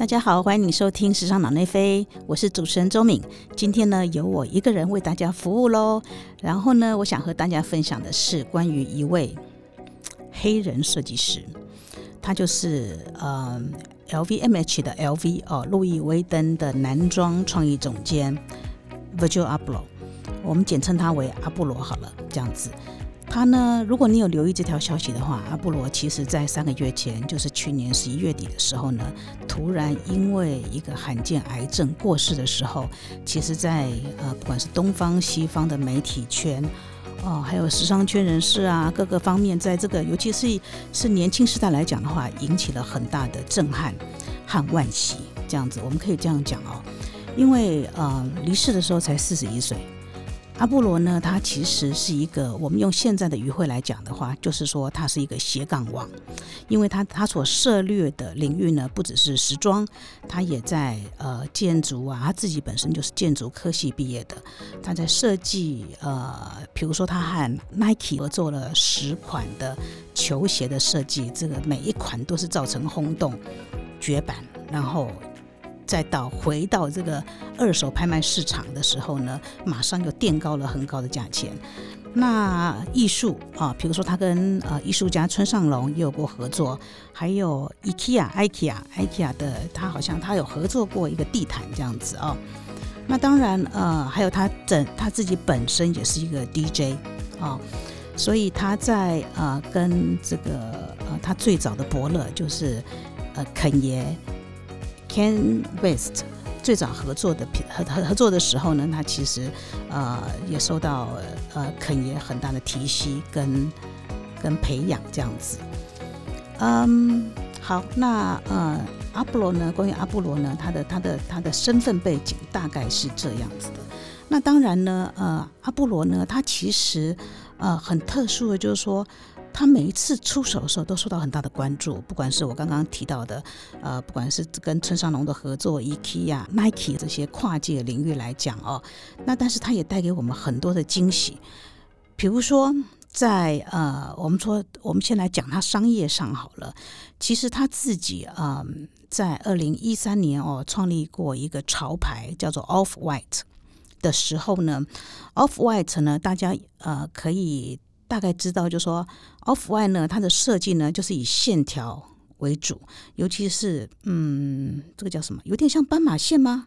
大家好，欢迎你收听《时尚脑内飞》，我是主持人周敏。今天呢，由我一个人为大家服务喽。然后呢，我想和大家分享的是关于一位黑人设计师，他就是呃 LVMH 的 LV 哦，路易威登的男装创意总监 Virgil Abloh，我们简称他为阿布罗好了，这样子。他呢？如果你有留意这条消息的话，阿布罗其实在三个月前，就是去年十一月底的时候呢，突然因为一个罕见癌症过世的时候，其实，在呃不管是东方西方的媒体圈，哦，还有时尚圈人士啊，各个方面，在这个尤其是是年轻时代来讲的话，引起了很大的震撼和惋惜。这样子，我们可以这样讲哦，因为呃离世的时候才四十一岁。阿波罗呢，他其实是一个，我们用现在的语汇来讲的话，就是说他是一个斜杠王，因为他他所涉猎的领域呢，不只是时装，他也在呃建筑啊，他自己本身就是建筑科系毕业的，他在设计呃，比如说他和 Nike 合作了十款的球鞋的设计，这个每一款都是造成轰动、绝版，然后。再到回到这个二手拍卖市场的时候呢，马上又垫高了很高的价钱。那艺术啊，比如说他跟呃艺术家村上隆也有过合作，还有 IKEA、IKEA、IKEA 的他好像他有合作过一个地毯这样子哦。那当然呃，还有他整他自己本身也是一个 DJ 啊，所以他在呃跟这个呃他最早的伯乐就是呃肯爷。Ken West 最早合作的合合合作的时候呢，他其实呃也受到呃肯爷很大的提携跟跟培养这样子。嗯，好，那呃阿波罗呢？关于阿波罗呢，他的他的他的身份背景大概是这样子的。那当然呢，呃阿波罗呢，他其实呃很特殊的，就是说。他每一次出手的时候都受到很大的关注，不管是我刚刚提到的，呃，不管是跟村上隆的合作，IKEA、Nike 这些跨界领域来讲哦，那但是他也带给我们很多的惊喜。比如说，在呃，我们说我们先来讲他商业上好了，其实他自己啊，在二零一三年哦，创立过一个潮牌叫做 Off White 的时候呢，Off White 呢，大家呃可以。大概知道，就说 Off White 呢，它的设计呢就是以线条为主，尤其是嗯，这个叫什么？有点像斑马线吗？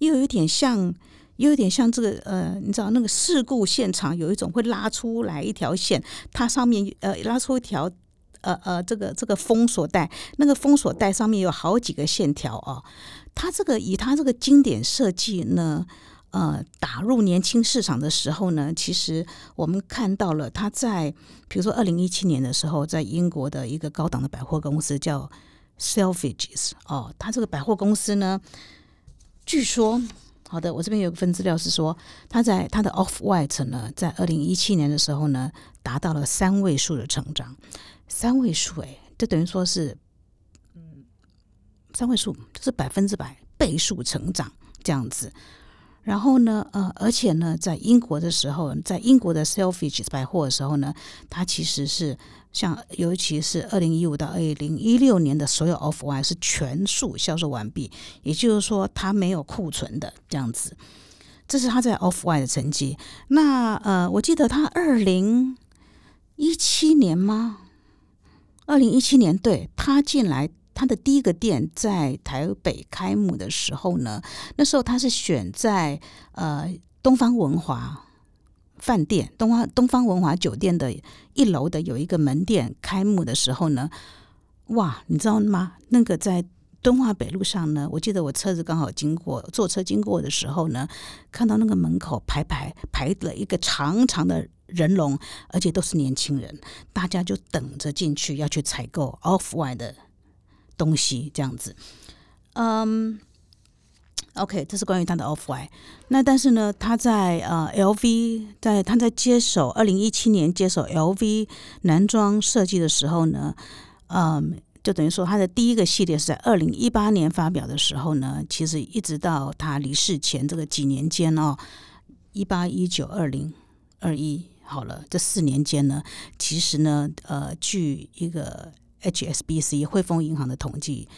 又有点像，又有点像这个呃，你知道那个事故现场有一种会拉出来一条线，它上面呃拉出一条呃呃这个这个封锁带，那个封锁带上面有好几个线条哦。它这个以它这个经典设计呢。呃，打入年轻市场的时候呢，其实我们看到了他在，比如说二零一七年的时候，在英国的一个高档的百货公司叫 Selfridges 哦，他这个百货公司呢，据说，好的，我这边有一份资料是说，他在他的 Off White 呢，在二零一七年的时候呢，达到了三位数的成长，三位数，哎，这等于说是，嗯，三位数就是百分之百倍数成长这样子。然后呢，呃，而且呢，在英国的时候，在英国的 Selfridge 百货的时候呢，它其实是像，尤其是二零一五到二零一六年的所有 Off White 是全数销售完毕，也就是说它没有库存的这样子。这是他在 Off White 的成绩。那呃，我记得他二零一七年吗？二零一七年，对他进来。他的第一个店在台北开幕的时候呢，那时候他是选在呃东方文华饭店、东方东方文华酒店的一楼的有一个门店开幕的时候呢，哇，你知道吗？那个在敦化北路上呢，我记得我车子刚好经过，坐车经过的时候呢，看到那个门口排排排了一个长长的人龙，而且都是年轻人，大家就等着进去要去采购 Off White 的。东西这样子，嗯，OK，这是关于他的 Off White。那但是呢，他在呃 LV，在他在接手二零一七年接手 LV 男装设计的时候呢，嗯，就等于说他的第一个系列是在二零一八年发表的时候呢，其实一直到他离世前这个几年间哦，一八一九二零二一，好了，这四年间呢，其实呢，呃，据一个。HSBC 汇丰银行的统计，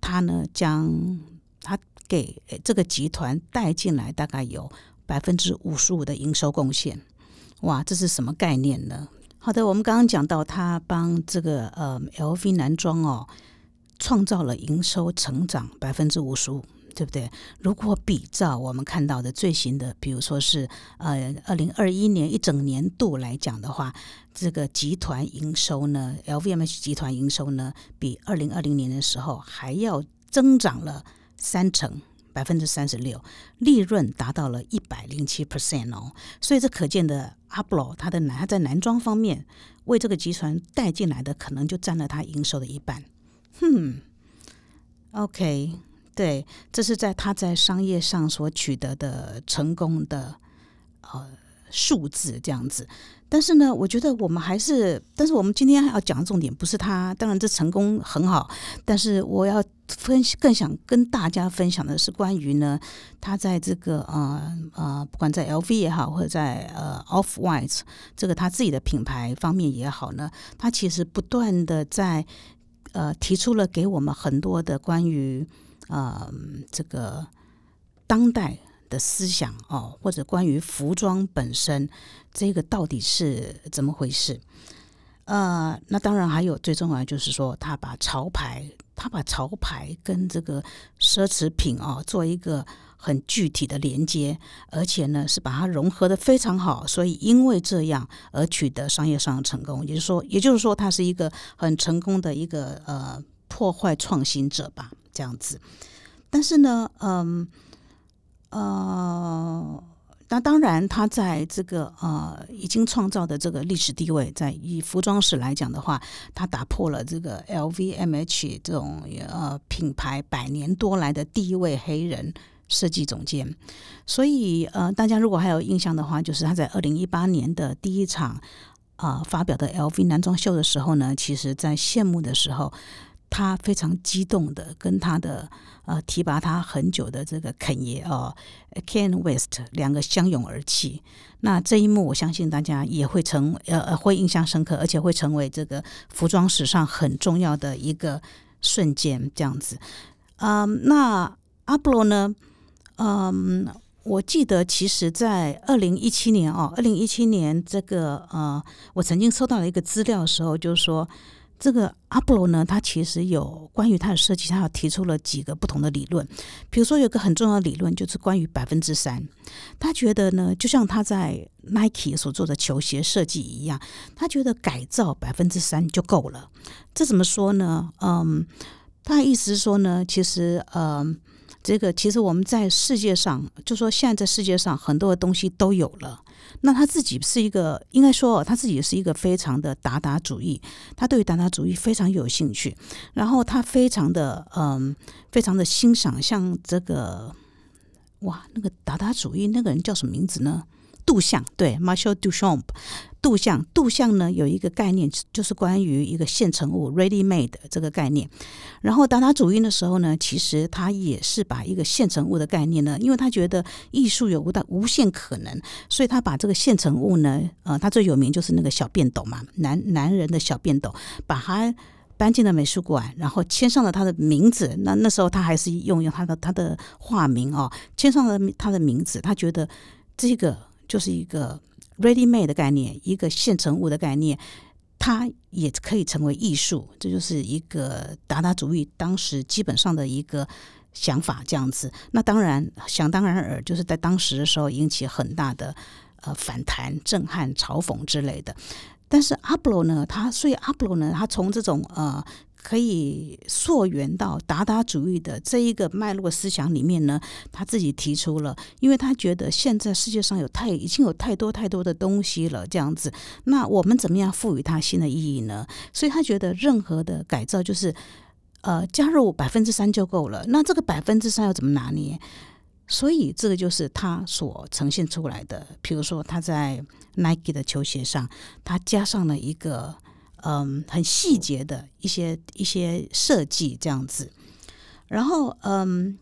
它呢将它给这个集团带进来大概有百分之五十五的营收贡献。哇，这是什么概念呢？好的，我们刚刚讲到他帮这个呃 LV 男装哦创造了营收成长百分之五十五。对不对？如果比照我们看到的最新的，比如说是呃二零二一年一整年度来讲的话，这个集团营收呢，LVMH 集团营收呢，比二零二零年的时候还要增长了三成，百分之三十六，利润达到了一百零七 percent 哦。所以这可见的阿布罗，他的男在男装方面为这个集团带进来的，可能就占了他营收的一半。哼，OK。对，这是在他在商业上所取得的成功的呃数字这样子。但是呢，我觉得我们还是，但是我们今天要讲的重点不是他。当然，这成功很好，但是我要分更想跟大家分享的是关于呢，他在这个呃呃，不管在 LV 也好，或者在呃 Off White 这个他自己的品牌方面也好呢，他其实不断的在呃提出了给我们很多的关于。呃，这个当代的思想哦，或者关于服装本身，这个到底是怎么回事？呃，那当然还有最重要就是说，他把潮牌，他把潮牌跟这个奢侈品哦，做一个很具体的连接，而且呢是把它融合的非常好，所以因为这样而取得商业上的成功。也就是说，也就是说，他是一个很成功的一个呃破坏创新者吧。这样子，但是呢，嗯，呃，那当然，他在这个呃已经创造的这个历史地位，在以服装史来讲的话，他打破了这个 LVMH 这种呃品牌百年多来的第一位黑人设计总监。所以，呃，大家如果还有印象的话，就是他在二零一八年的第一场啊发表的 LV 男装秀的时候呢，其实在谢幕的时候。他非常激动的跟他的呃提拔他很久的这个肯爷哦，Ken West 两个相拥而泣。那这一幕，我相信大家也会成呃呃会印象深刻，而且会成为这个服装史上很重要的一个瞬间。这样子，嗯，那阿布罗呢？嗯，我记得其实在二零一七年哦，二零一七年这个呃，我曾经收到了一个资料的时候，就是说。这个阿波罗呢，他其实有关于他的设计，他提出了几个不同的理论。比如说，有个很重要的理论就是关于百分之三。他觉得呢，就像他在 Nike 所做的球鞋设计一样，他觉得改造百分之三就够了。这怎么说呢？嗯，他意思是说呢，其实，嗯，这个其实我们在世界上，就说现在在世界上很多的东西都有了。那他自己是一个，应该说他自己是一个非常的达达主义，他对于达达主义非常有兴趣，然后他非常的嗯，非常的欣赏像这个，哇，那个达达主义那个人叫什么名字呢？杜象对，Marshall Duchamp。杜象，杜象呢有一个概念，就是关于一个现成物 （ready made） 这个概念。然后达达主义的时候呢，其实他也是把一个现成物的概念呢，因为他觉得艺术有无的无限可能，所以他把这个现成物呢，呃，他最有名就是那个小便斗嘛，男男人的小便斗，把它搬进了美术馆，然后签上了他的名字。那那时候他还是用用他的他的化名哦，签上了他的名字。他觉得这个就是一个。Ready made 的概念，一个现成物的概念，它也可以成为艺术。这就是一个达达主义当时基本上的一个想法，这样子。那当然，想当然尔，就是在当时的时候引起很大的呃反弹、震撼、嘲讽之类的。但是阿布罗呢，他所以阿布罗呢，他从这种呃。可以溯源到达达主义的这一个脉络思想里面呢，他自己提出了，因为他觉得现在世界上有太已经有太多太多的东西了，这样子，那我们怎么样赋予它新的意义呢？所以他觉得任何的改造就是呃加入百分之三就够了。那这个百分之三要怎么拿捏？所以这个就是他所呈现出来的。比如说他在 Nike 的球鞋上，他加上了一个。嗯，很细节的一些一些设计这样子，然后嗯，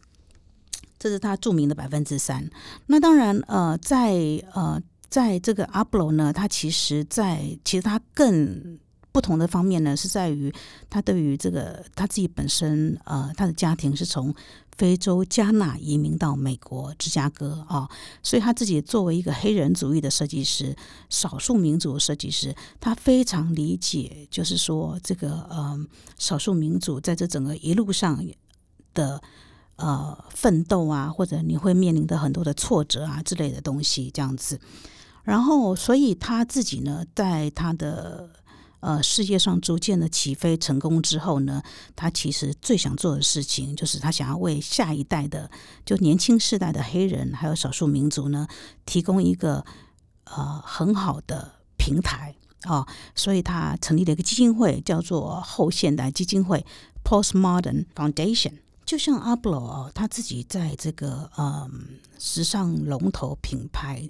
这是他著名的百分之三。那当然呃，在呃，在这个阿布罗呢，他其实在其实他更不同的方面呢，是在于他对于这个他自己本身，呃，他的家庭是从非洲加纳移民到美国芝加哥啊，所以他自己作为一个黑人主义的设计师、少数民族设计师，他非常理解，就是说这个呃少数民族在这整个一路上的呃奋斗啊，或者你会面临的很多的挫折啊之类的东西，这样子。然后，所以他自己呢，在他的呃事业上逐渐的起飞成功之后呢，他其实最想做的事情，就是他想要为下一代的，就年轻世代的黑人还有少数民族呢，提供一个呃很好的平台啊。所以他成立了一个基金会，叫做后现代基金会 （Postmodern Foundation）。就像阿布罗哦，他自己在这个嗯时尚龙头品牌。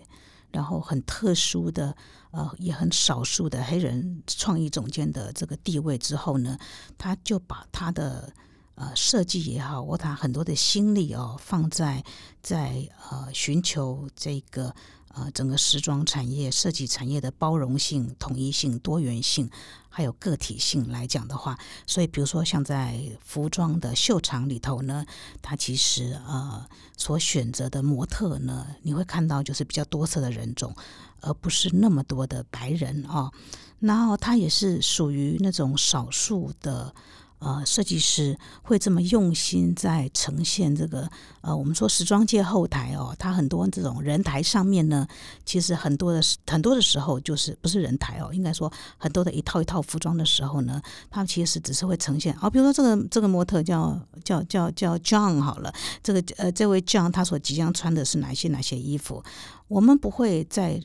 然后很特殊的，呃，也很少数的黑人创意总监的这个地位之后呢，他就把他的呃设计也好，我他很多的心力哦，放在在呃寻求这个。呃，整个时装产业、设计产业的包容性、统一性、多元性，还有个体性来讲的话，所以比如说像在服装的秀场里头呢，它其实呃所选择的模特呢，你会看到就是比较多色的人种，而不是那么多的白人啊。然后它也是属于那种少数的。呃，设计师会这么用心在呈现这个呃，我们说时装界后台哦，它很多这种人台上面呢，其实很多的很多的时候就是不是人台哦，应该说很多的一套一套服装的时候呢，他其实只是会呈现啊，比如说这个这个模特叫叫叫叫 John 好了，这个呃这位 John 他所即将穿的是哪些哪些衣服，我们不会在。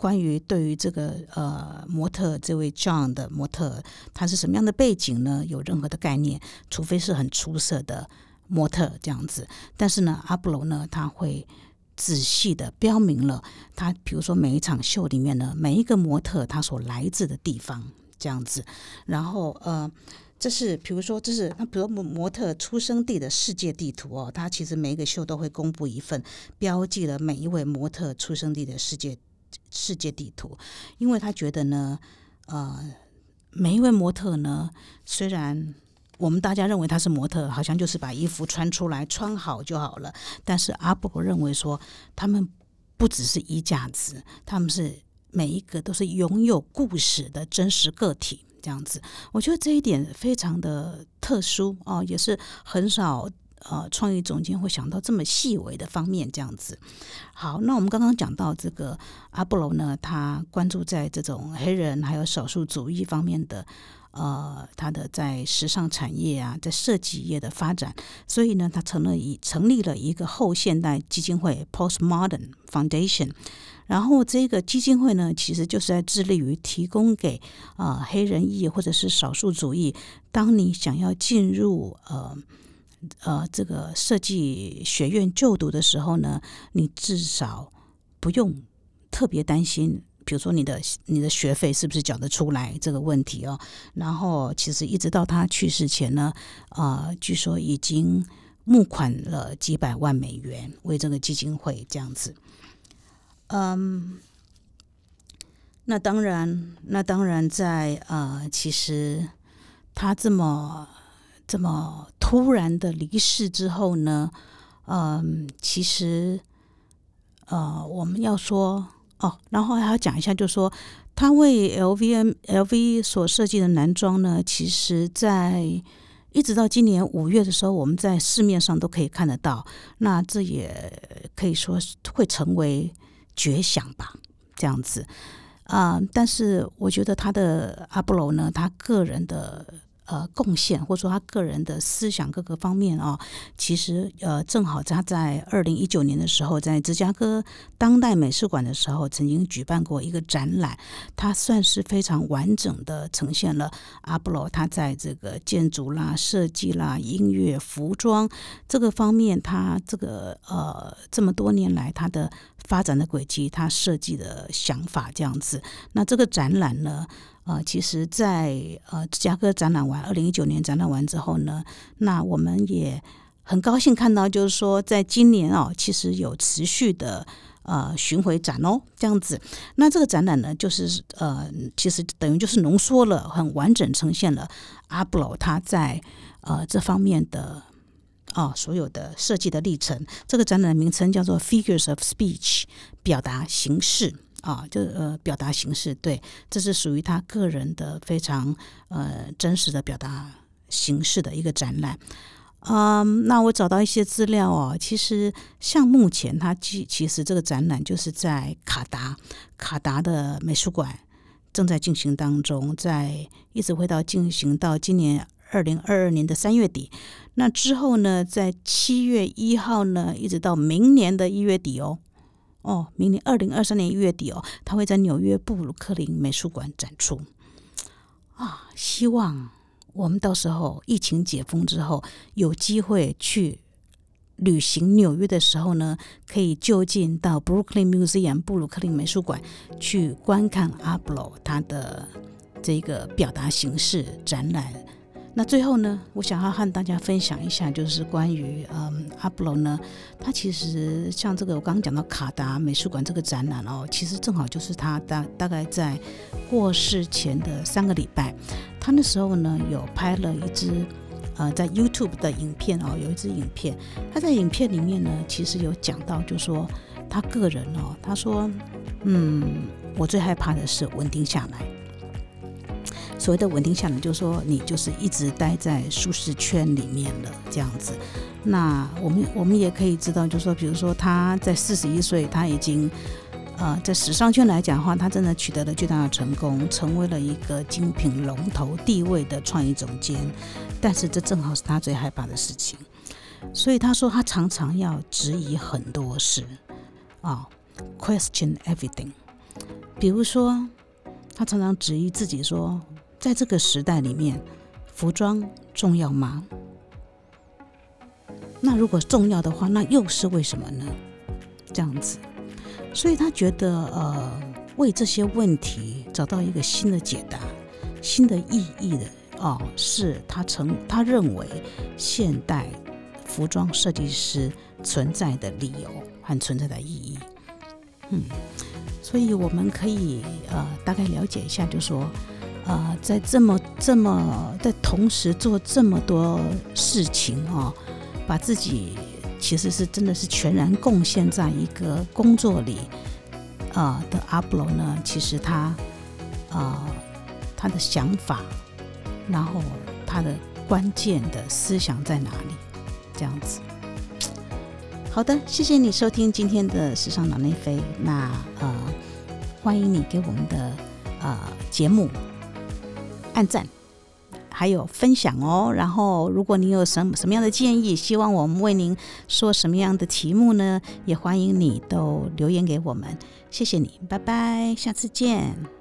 关于对于这个呃模特这位 John 的模特，他是什么样的背景呢？有任何的概念？除非是很出色的模特这样子。但是呢，阿布罗呢，他会仔细的标明了他，比如说每一场秀里面呢，每一个模特他所来自的地方这样子。然后呃，这是比如说这是那比如模模特出生地的世界地图哦，他其实每一个秀都会公布一份，标记了每一位模特出生地的世界。世界地图，因为他觉得呢，呃，每一位模特呢，虽然我们大家认为他是模特，好像就是把衣服穿出来穿好就好了，但是阿布认为说，他们不只是衣架子，他们是每一个都是拥有故事的真实个体，这样子，我觉得这一点非常的特殊哦，也是很少。呃，创意总监会想到这么细微的方面，这样子。好，那我们刚刚讲到这个阿布罗呢，他关注在这种黑人还有少数主义方面的，呃，他的在时尚产业啊，在设计业的发展，所以呢，他成了一成立了一个后现代基金会 （Postmodern Foundation）。然后这个基金会呢，其实就是在致力于提供给啊黑人裔或者是少数主义，当你想要进入呃。呃，这个设计学院就读的时候呢，你至少不用特别担心，比如说你的你的学费是不是缴得出来这个问题哦。然后，其实一直到他去世前呢，啊，据说已经募款了几百万美元为这个基金会这样子。嗯，那当然，那当然，在呃，其实他这么。这么突然的离世之后呢？嗯，其实，呃，我们要说哦，然后还要讲一下，就是说他为 L V M L V 所设计的男装呢，其实在一直到今年五月的时候，我们在市面上都可以看得到。那这也可以说会成为绝响吧，这样子啊。但是我觉得他的阿波罗呢，他个人的。呃，贡献或者说他个人的思想各个方面啊，其实呃，正好他在二零一九年的时候，在芝加哥当代美术馆的时候，曾经举办过一个展览，他算是非常完整的呈现了阿布罗他在这个建筑啦、设计啦、音乐、服装这个方面，他这个呃这么多年来他的发展的轨迹，他设计的想法这样子。那这个展览呢？呃，其实，在呃芝加哥展览完，二零一九年展览完之后呢，那我们也很高兴看到，就是说，在今年哦，其实有持续的呃巡回展哦，这样子。那这个展览呢，就是呃，其实等于就是浓缩了，很完整呈现了阿布罗他在呃这方面的啊所有的设计的历程。这个展览的名称叫做 Figures of Speech，表达形式啊，就呃表达形式。对，这是属于他个人的非常呃真实的表达形式的一个展览。嗯，那我找到一些资料哦。其实像目前它其其实这个展览就是在卡达，卡达的美术馆正在进行当中，在一直会到进行到今年二零二二年的三月底。那之后呢，在七月一号呢，一直到明年的一月底哦，哦，明年二零二三年一月底哦，他会在纽约布鲁克林美术馆展出。啊，希望。我们到时候疫情解封之后，有机会去旅行纽约的时候呢，可以就近到 Brooklyn Museum 布鲁克林美术馆去观看阿布罗他的这个表达形式展览。那最后呢，我想要和大家分享一下，就是关于嗯阿布罗呢，他其实像这个我刚刚讲到卡达美术馆这个展览哦，其实正好就是他大大概在过世前的三个礼拜，他那时候呢有拍了一支呃在 YouTube 的影片哦，有一支影片，他在影片里面呢其实有讲到，就说他个人哦，他说嗯，我最害怕的是稳定下来。所谓的稳定下来，就是说你就是一直待在舒适圈里面了，这样子。那我们我们也可以知道，就是说，比如说他在四十一岁，他已经呃在时尚圈来讲的话，他真的取得了巨大的成功，成为了一个精品龙头地位的创意总监。但是这正好是他最害怕的事情，所以他说他常常要质疑很多事啊，question everything。比如说，他常常质疑自己说。在这个时代里面，服装重要吗？那如果重要的话，那又是为什么呢？这样子，所以他觉得，呃，为这些问题找到一个新的解答、新的意义的，哦，是他成他认为现代服装设计师存在的理由和存在的意义。嗯，所以我们可以呃大概了解一下，就说。呃，在这么这么在同时做这么多事情哦，把自己其实是真的是全然贡献在一个工作里，呃的阿布罗呢，其实他呃他的想法，然后他的关键的思想在哪里？这样子。好的，谢谢你收听今天的时尚脑内飞。那呃，欢迎你给我们的呃节目。按赞，还有分享哦。然后，如果你有什么什么样的建议，希望我们为您说什么样的题目呢？也欢迎你都留言给我们。谢谢你，拜拜，下次见。